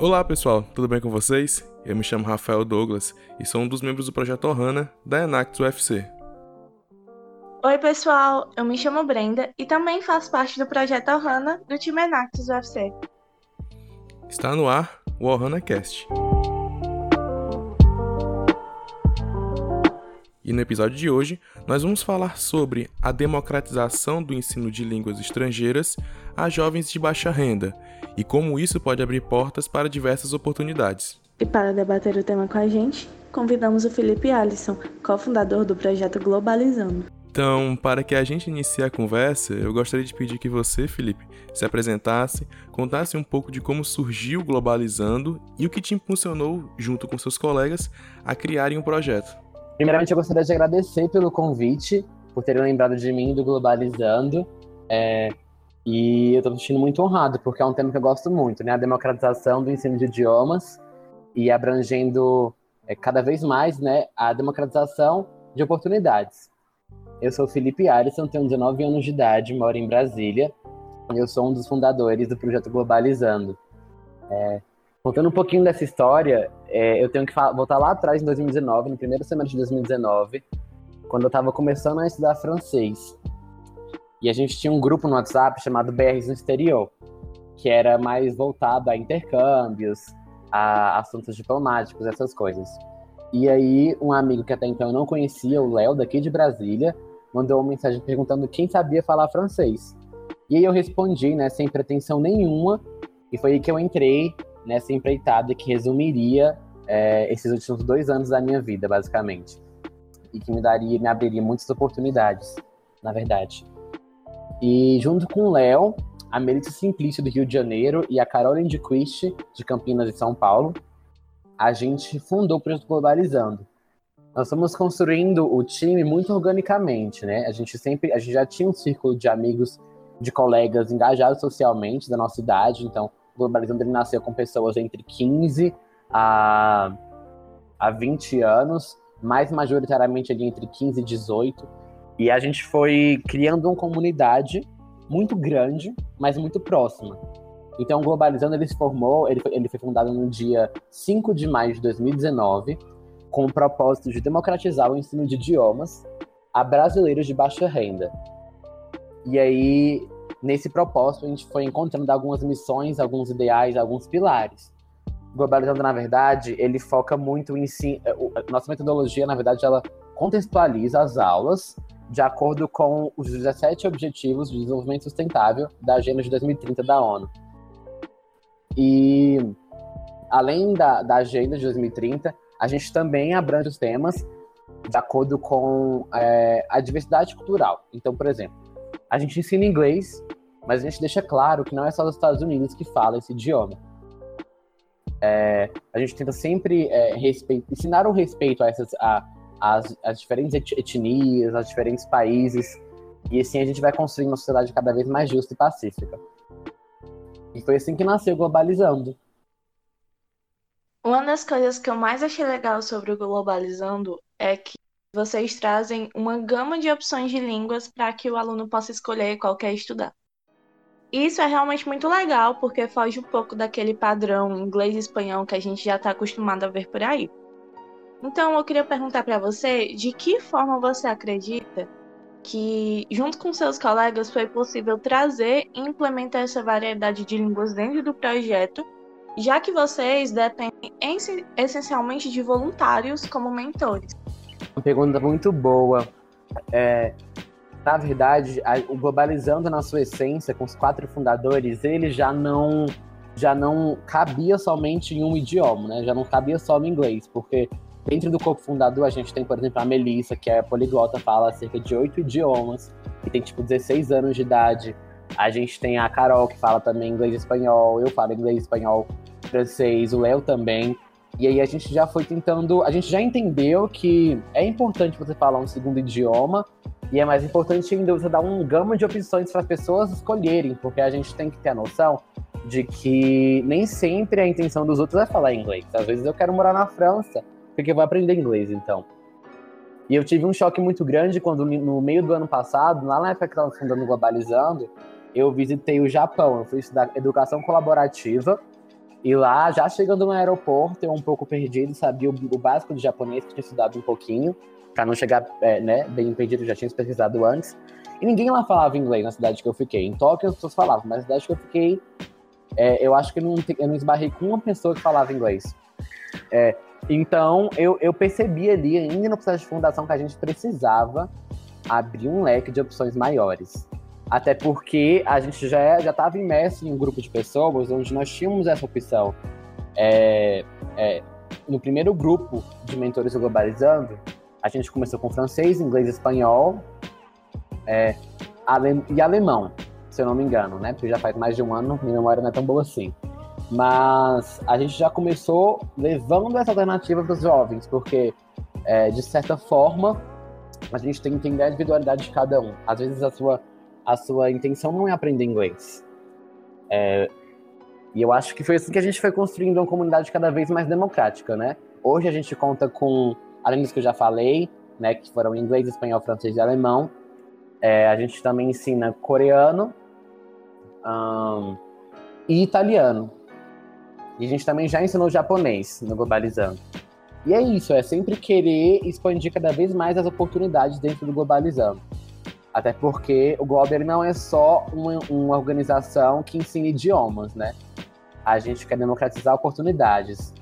Olá pessoal, tudo bem com vocês? Eu me chamo Rafael Douglas e sou um dos membros do projeto Ohana da Enactus UFC. Oi pessoal, eu me chamo Brenda e também faço parte do projeto Ohana do time Enactus UFC. Está no ar o Ohana Cast. E no episódio de hoje, nós vamos falar sobre a democratização do ensino de línguas estrangeiras a jovens de baixa renda e como isso pode abrir portas para diversas oportunidades. E para debater o tema com a gente, convidamos o Felipe Alisson, cofundador do projeto Globalizando. Então, para que a gente inicie a conversa, eu gostaria de pedir que você, Felipe, se apresentasse, contasse um pouco de como surgiu Globalizando e o que te impulsionou, junto com seus colegas, a criarem o um projeto. Primeiramente, eu gostaria de agradecer pelo convite, por terem lembrado de mim do Globalizando. É, e eu estou me sentindo muito honrado, porque é um tema que eu gosto muito, né? A democratização do ensino de idiomas e abrangendo é, cada vez mais né, a democratização de oportunidades. Eu sou Felipe Alisson, tenho 19 anos de idade, moro em Brasília. Eu sou um dos fundadores do projeto Globalizando. É, Contando um pouquinho dessa história, é, eu tenho que voltar lá atrás, em 2019, no primeiro semestre de 2019, quando eu estava começando a estudar francês. E a gente tinha um grupo no WhatsApp chamado BRs no Exterior, que era mais voltado a intercâmbios, a assuntos diplomáticos, essas coisas. E aí, um amigo que até então eu não conhecia, o Léo, daqui de Brasília, mandou uma mensagem perguntando quem sabia falar francês. E aí eu respondi, né, sem pretensão nenhuma, e foi aí que eu entrei nessa empreitada que resumiria é, esses últimos dois anos da minha vida, basicamente. E que me daria, me abriria muitas oportunidades, na verdade. E junto com o Léo, a Melissa Simplício do Rio de Janeiro e a Caroline de Quist, de Campinas e São Paulo, a gente fundou o Projeto Globalizando. Nós estamos construindo o time muito organicamente, né? A gente sempre, a gente já tinha um círculo de amigos, de colegas engajados socialmente da nossa idade, então Globalizando ele nasceu com pessoas entre 15 a, a 20 anos, mais majoritariamente ali entre 15 e 18. E a gente foi criando uma comunidade muito grande, mas muito próxima. Então, Globalizando ele se formou, ele foi, ele foi fundado no dia 5 de maio de 2019, com o propósito de democratizar o ensino de idiomas a brasileiros de baixa renda. E aí, nesse propósito, a gente foi encontrando algumas missões, alguns ideais, alguns pilares. Globalizando, na verdade, ele foca muito em si. Eh, nossa metodologia, na verdade, ela contextualiza as aulas de acordo com os 17 Objetivos de Desenvolvimento Sustentável da Agenda de 2030 da ONU. E, além da, da Agenda de 2030, a gente também abrange os temas de acordo com é, a diversidade cultural. Então, por exemplo, a gente ensina inglês, mas a gente deixa claro que não é só dos Estados Unidos que fala esse idioma. É, a gente tenta sempre é, respeito, ensinar o respeito a essas a, as, as diferentes etnias, aos diferentes países, e assim a gente vai construir uma sociedade cada vez mais justa e pacífica. E foi assim que nasceu Globalizando. Uma das coisas que eu mais achei legal sobre o Globalizando é que vocês trazem uma gama de opções de línguas para que o aluno possa escolher qual quer estudar. Isso é realmente muito legal, porque foge um pouco daquele padrão inglês e espanhol que a gente já está acostumado a ver por aí. Então, eu queria perguntar para você de que forma você acredita que, junto com seus colegas, foi possível trazer e implementar essa variedade de línguas dentro do projeto, já que vocês dependem essencialmente de voluntários como mentores. Uma pergunta muito boa. É, na verdade, a, o Globalizando na sua essência, com os quatro fundadores, ele já não já não cabia somente em um idioma, né? Já não cabia só no inglês, porque dentro do corpo fundador a gente tem, por exemplo, a Melissa, que é poliglota, fala cerca de oito idiomas, e tem tipo 16 anos de idade. A gente tem a Carol, que fala também inglês e espanhol, eu falo inglês, espanhol, francês, o Léo também. E aí a gente já foi tentando, a gente já entendeu que é importante você falar um segundo idioma, e é mais importante ainda você dar um gama de opções para as pessoas escolherem, porque a gente tem que ter a noção de que nem sempre a intenção dos outros é falar inglês. Às vezes eu quero morar na França, porque eu vou aprender inglês, então. E eu tive um choque muito grande quando, no meio do ano passado, lá na época que estava fundando Globalizando, eu visitei o Japão. Eu fui estudar educação colaborativa E lá, já chegando no aeroporto, eu um pouco perdido, sabia o, o básico de japonês, que tinha estudado um pouquinho, para não chegar é, né, bem perdido, já tinha pesquisado antes. E ninguém lá falava inglês na cidade que eu fiquei. Em Tóquio as pessoas falavam, mas na cidade que eu fiquei, é, eu acho que eu não, eu não esbarrei com uma pessoa que falava inglês. É, então, eu, eu percebi ali, ainda no processo de fundação, que a gente precisava abrir um leque de opções maiores. Até porque a gente já já estava imerso em um grupo de pessoas onde nós tínhamos essa opção. É, é, no primeiro grupo de mentores globalizando, a gente começou com francês, inglês, espanhol é, ale, e alemão, se eu não me engano, né? Porque já faz mais de um ano, minha memória não é tão boa assim. Mas a gente já começou levando essa alternativa para os jovens, porque é, de certa forma a gente tem que entender a individualidade de cada um. Às vezes a sua a sua intenção não é aprender inglês. É, e eu acho que foi assim que a gente foi construindo uma comunidade cada vez mais democrática, né? Hoje a gente conta com, além dos que eu já falei, né, que foram inglês, espanhol, francês e alemão, é, a gente também ensina coreano um, e italiano. E a gente também já ensinou japonês no Globalizando. E é isso, é sempre querer expandir cada vez mais as oportunidades dentro do Globalizando. Até porque o Globo não é só uma, uma organização que ensina idiomas, né? A gente quer democratizar oportunidades.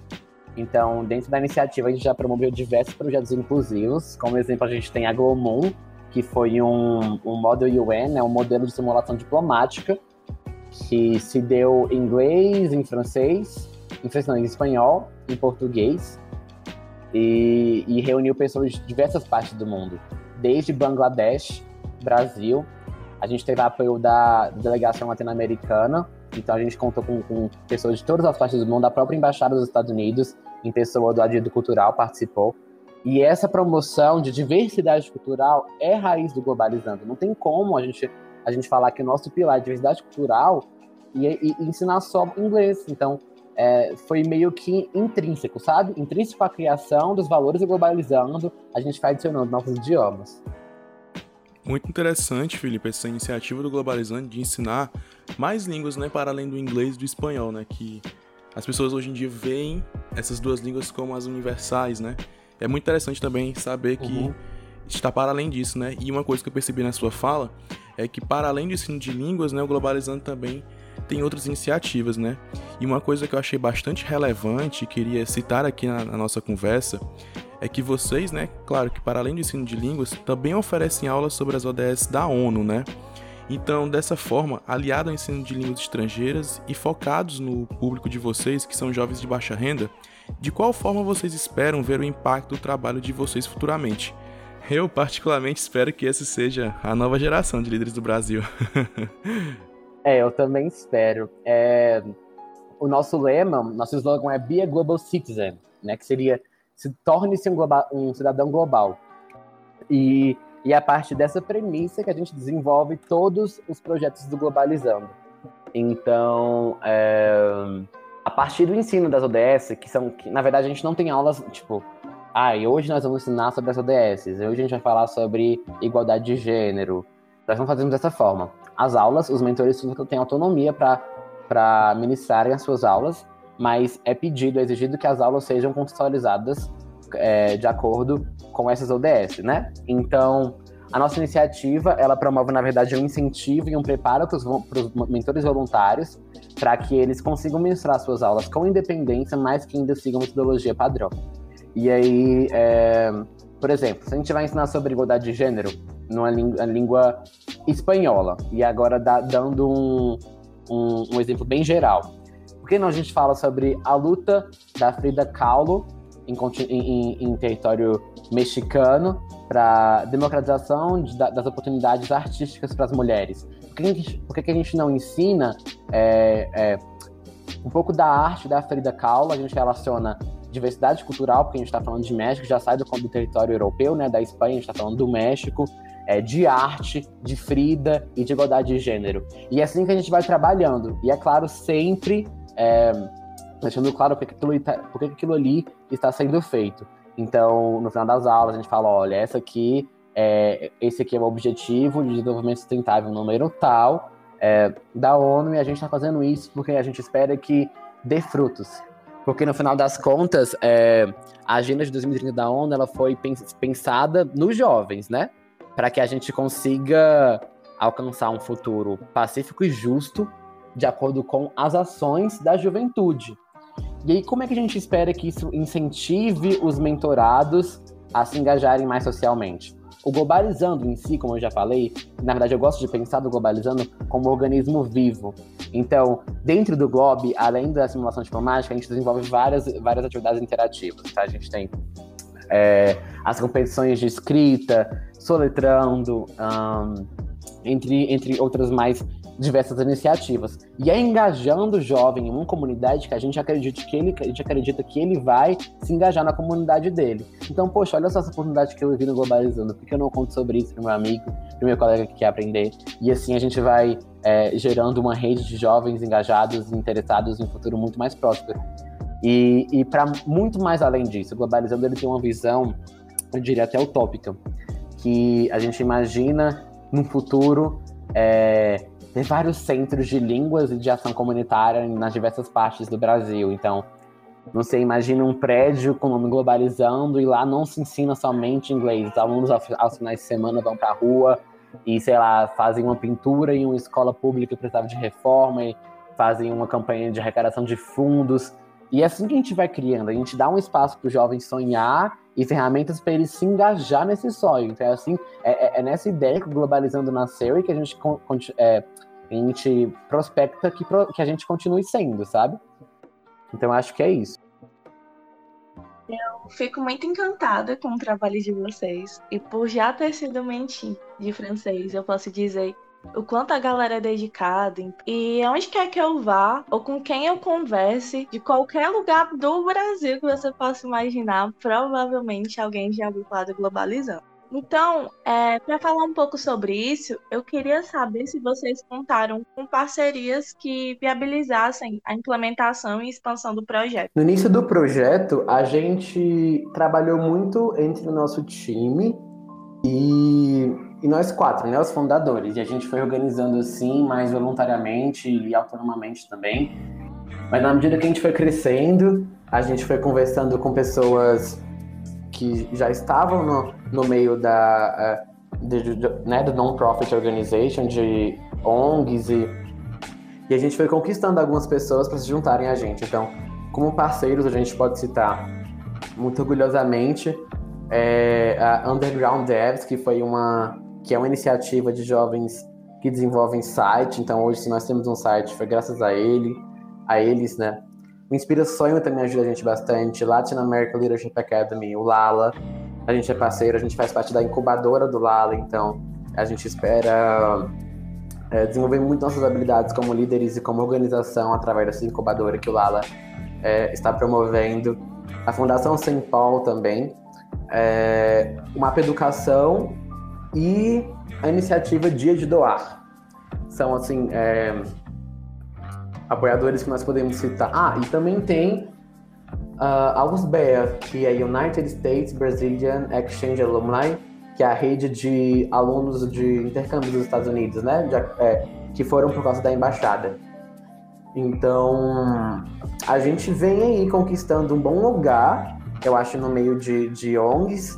Então, dentro da iniciativa, a gente já promoveu diversos projetos inclusivos. Como exemplo, a gente tem a Glomon, que foi um, um Model UN, né, um modelo de simulação diplomática, que se deu em inglês, em francês, em francês não, em espanhol, em português, e, e reuniu pessoas de diversas partes do mundo, desde Bangladesh Brasil. A gente teve apoio da delegação latino-americana, então a gente contou com, com, pessoas de todas as partes do mundo, a própria embaixada dos Estados Unidos, em pessoa do Adido Cultural, participou. E essa promoção de diversidade cultural é raiz do Globalizando. Não tem como a gente, a gente falar que o nosso pilar é diversidade cultural e, e, e ensinar só inglês. Então, é, foi meio que intrínseco, sabe? Intrínseco à criação dos valores do Globalizando, a gente vai adicionando novos idiomas. Muito interessante, Felipe, essa iniciativa do Globalizando de ensinar mais línguas, né, para além do inglês e do espanhol, né, que as pessoas hoje em dia veem essas duas línguas como as universais, né? É muito interessante também saber que uhum. está para além disso, né? E uma coisa que eu percebi na sua fala é que para além do ensino de línguas, né, o Globalizando também tem outras iniciativas, né? E uma coisa que eu achei bastante relevante e queria citar aqui na, na nossa conversa é que vocês, né, claro que para além do ensino de línguas, também oferecem aulas sobre as ODS da ONU, né? Então, dessa forma, aliado ao ensino de línguas estrangeiras e focados no público de vocês, que são jovens de baixa renda, de qual forma vocês esperam ver o impacto do trabalho de vocês futuramente? Eu, particularmente, espero que essa seja a nova geração de líderes do Brasil. é, eu também espero. É... O nosso lema, nosso slogan é Be a Global Citizen, né? Que seria se torne-se um, um, cidadão global. E, e é a partir dessa premissa que a gente desenvolve todos os projetos do Globalizando. Então, é, a partir do ensino das ODS, que são, que, na verdade, a gente não tem aulas, tipo, ah, e hoje nós vamos ensinar sobre as ODS, hoje a gente vai falar sobre igualdade de gênero. Nós não fazemos dessa forma. As aulas, os mentores têm autonomia para ministrarem as suas aulas, mas é pedido, é exigido que as aulas sejam contextualizadas é, de acordo com essas ODS, né? Então, a nossa iniciativa, ela promove, na verdade, um incentivo e um preparo para os mentores voluntários para que eles consigam ministrar suas aulas com independência, mas que ainda sigam metodologia padrão. E aí, é, por exemplo, se a gente vai ensinar sobre igualdade de gênero numa língua, língua espanhola, e agora dá, dando um, um, um exemplo bem geral, que não a gente fala sobre a luta da Frida Kahlo em, em, em território mexicano para democratização de, das oportunidades artísticas para as mulheres? Por que, a gente, por que a gente não ensina é, é, um pouco da arte da Frida Kahlo? A gente relaciona diversidade cultural, porque a gente está falando de México, já sai do, do território europeu, né, da Espanha, a gente está falando do México, é, de arte, de Frida e de igualdade de gênero. E é assim que a gente vai trabalhando. E é claro, sempre é, deixando claro por que aquilo, tá, aquilo ali está sendo feito. Então, no final das aulas, a gente fala, olha, essa aqui, é, esse aqui é o objetivo de desenvolvimento sustentável número tal é, da ONU, e a gente está fazendo isso porque a gente espera que dê frutos. Porque no final das contas, é, a agenda de 2030 da ONU ela foi pensada nos jovens, né? Para que a gente consiga alcançar um futuro pacífico e justo de acordo com as ações da juventude. E aí, como é que a gente espera que isso incentive os mentorados a se engajarem mais socialmente? O globalizando em si, como eu já falei, na verdade eu gosto de pensar do globalizando como um organismo vivo. Então, dentro do Globo, além da simulação diplomática, a gente desenvolve várias, várias atividades interativas. Tá? A gente tem é, as competições de escrita, soletrando, um, entre, entre outras mais diversas iniciativas. E é engajando o jovem em uma comunidade que a gente acredita que ele, a gente acredita que ele vai se engajar na comunidade dele. Então, poxa, olha só essa oportunidade que eu vi no Globalizando, por que eu não conto sobre isso pro meu amigo, pro meu colega que quer aprender? E assim a gente vai é, gerando uma rede de jovens engajados e interessados em um futuro muito mais próspero. E, e para muito mais além disso, o Globalizando ele tem uma visão, eu diria até utópica, que a gente imagina num futuro é, ter vários centros de línguas e de ação comunitária nas diversas partes do Brasil. Então, não sei, imagina um prédio com o nome Globalizando e lá não se ensina somente inglês. Os alunos aos finais de semana vão para a rua e, sei lá, fazem uma pintura em uma escola pública que precisava de reforma e fazem uma campanha de arrecadação de fundos. E é assim que a gente vai criando, a gente dá um espaço para o jovem sonhar e ferramentas para ele se engajar nesse sonho. Então, é assim, é, é, é, nessa ideia que o Globalizando nasceu e que a gente, é, a gente prospecta que, que a gente continue sendo, sabe? Então, acho que é isso. Eu fico muito encantada com o trabalho de vocês. E por já ter sido mente de francês, eu posso dizer o quanto a galera é dedicada. E onde quer que eu vá, ou com quem eu converse, de qualquer lugar do Brasil que você possa imaginar, provavelmente alguém já ouviu falar do Globalizando. Então, é, para falar um pouco sobre isso, eu queria saber se vocês contaram com parcerias que viabilizassem a implementação e expansão do projeto. No início do projeto, a gente trabalhou muito entre o nosso time e e nós quatro, né, os fundadores. E a gente foi organizando assim, mais voluntariamente e autonomamente também. Mas na medida que a gente foi crescendo, a gente foi conversando com pessoas que já estavam no, no meio da, uh, de, de, né, do non-profit organization, de ONGs, e, e a gente foi conquistando algumas pessoas para se juntarem a gente. Então, como parceiros, a gente pode citar muito orgulhosamente é, a Underground Devs, que foi uma que é uma iniciativa de jovens que desenvolvem site. Então, hoje, se nós temos um site, foi graças a ele, a eles, né? O Inspira Sonho também ajuda a gente bastante. Latin American Leadership Academy, o Lala, a gente é parceiro, a gente faz parte da incubadora do Lala, então a gente espera é, desenvolver muito nossas habilidades como líderes e como organização através dessa incubadora que o Lala é, está promovendo. A Fundação Sem Paul também. É, o Mapa Educação e a iniciativa Dia de Doar. São, assim, é, apoiadores que nós podemos citar. Ah, e também tem uh, a USBEA, que é United States Brazilian Exchange Alumni, que é a rede de alunos de intercâmbio dos Estados Unidos, né? De, é, que foram por causa da embaixada. Então, a gente vem aí conquistando um bom lugar, eu acho, no meio de, de ONGs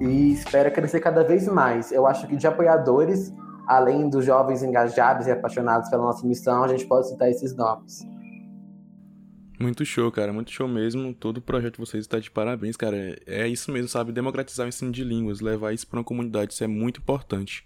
e espera crescer cada vez mais. Eu acho que de apoiadores, além dos jovens engajados e apaixonados pela nossa missão, a gente pode citar esses nomes. Muito show, cara, muito show mesmo. Todo o projeto de vocês está de parabéns, cara. É isso mesmo, sabe? Democratizar o ensino de línguas, levar isso para uma comunidade, isso é muito importante.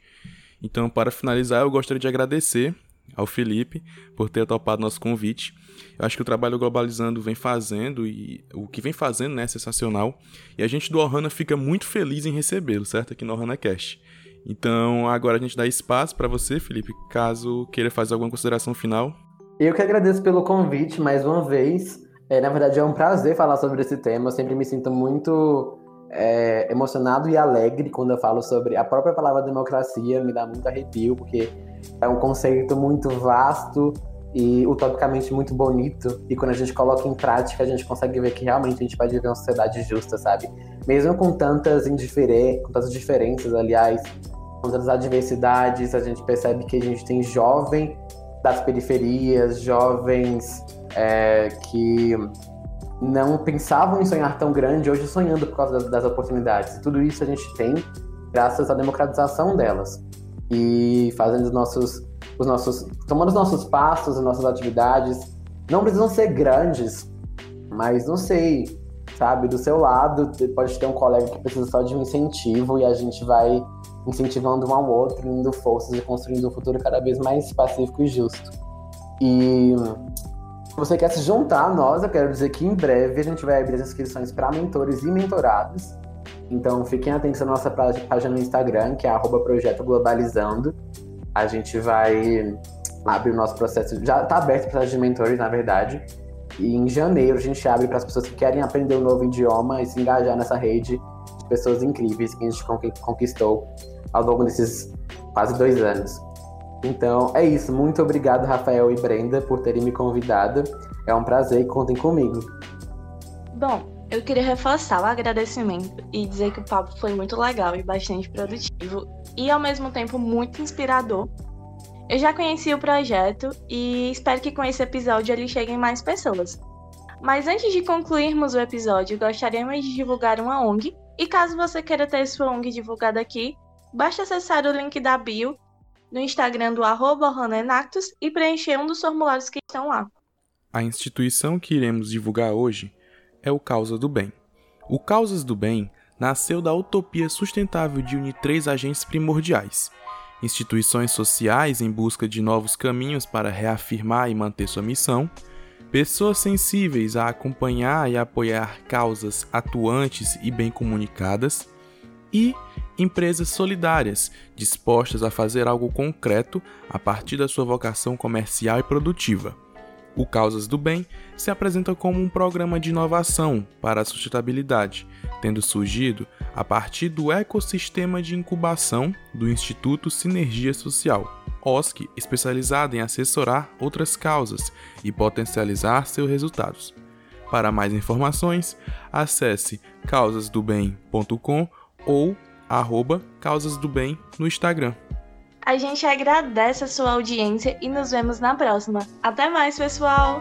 Então, para finalizar, eu gostaria de agradecer ao Felipe por ter topado nosso convite. Eu acho que o trabalho Globalizando vem fazendo e o que vem fazendo né, é sensacional. E a gente do Ohana fica muito feliz em recebê-lo, certo? Aqui no Ohana Cast. Então agora a gente dá espaço para você, Felipe, caso queira fazer alguma consideração final. Eu que agradeço pelo convite mais uma vez. É, na verdade é um prazer falar sobre esse tema. Eu sempre me sinto muito é, emocionado e alegre quando eu falo sobre a própria palavra democracia. Me dá muito arrepio, porque é um conceito muito vasto e utopicamente muito bonito. E quando a gente coloca em prática, a gente consegue ver que realmente a gente pode viver uma sociedade justa, sabe? Mesmo com tantas com tantas diferenças, aliás, com tantas adversidades, a gente percebe que a gente tem jovem das periferias, jovens é, que não pensavam em sonhar tão grande, hoje sonhando por causa das, das oportunidades. E tudo isso a gente tem graças à democratização delas. E fazendo os nossos, os nossos, tomando os nossos passos, as nossas atividades, não precisam ser grandes, mas não sei, sabe, do seu lado pode ter um colega que precisa só de um incentivo e a gente vai incentivando um ao outro, indo forças e construindo um futuro cada vez mais pacífico e justo. E se você quer se juntar a nós, eu quero dizer que em breve a gente vai abrir as inscrições para mentores e mentorados. Então fiquem atentos à nossa página no Instagram, que é Projeto Globalizando. A gente vai abrir o nosso processo. Já está aberto o processo de mentores, na verdade. E em janeiro a gente abre para as pessoas que querem aprender um novo idioma e se engajar nessa rede de pessoas incríveis que a gente conquistou ao longo desses quase dois anos. Então é isso. Muito obrigado, Rafael e Brenda, por terem me convidado. É um prazer e contem comigo. Bom, eu queria reforçar o agradecimento e dizer que o papo foi muito legal e bastante produtivo e ao mesmo tempo muito inspirador. Eu já conheci o projeto e espero que com esse episódio ele chegue em mais pessoas. Mas antes de concluirmos o episódio, gostaríamos de divulgar uma ONG. E caso você queira ter sua ONG divulgada aqui, basta acessar o link da bio no Instagram do arroba e preencher um dos formulários que estão lá. A instituição que iremos divulgar hoje é o Causa do Bem. O Causas do Bem nasceu da utopia sustentável de unir três agentes primordiais: instituições sociais em busca de novos caminhos para reafirmar e manter sua missão, pessoas sensíveis a acompanhar e apoiar causas atuantes e bem comunicadas, e empresas solidárias, dispostas a fazer algo concreto a partir da sua vocação comercial e produtiva. O Causas do Bem se apresenta como um programa de inovação para a sustentabilidade, tendo surgido a partir do ecossistema de incubação do Instituto Sinergia Social, OSC, especializado em assessorar outras causas e potencializar seus resultados. Para mais informações, acesse causasdobem.com ou arroba Causas do Bem no Instagram. A gente agradece a sua audiência e nos vemos na próxima. Até mais, pessoal!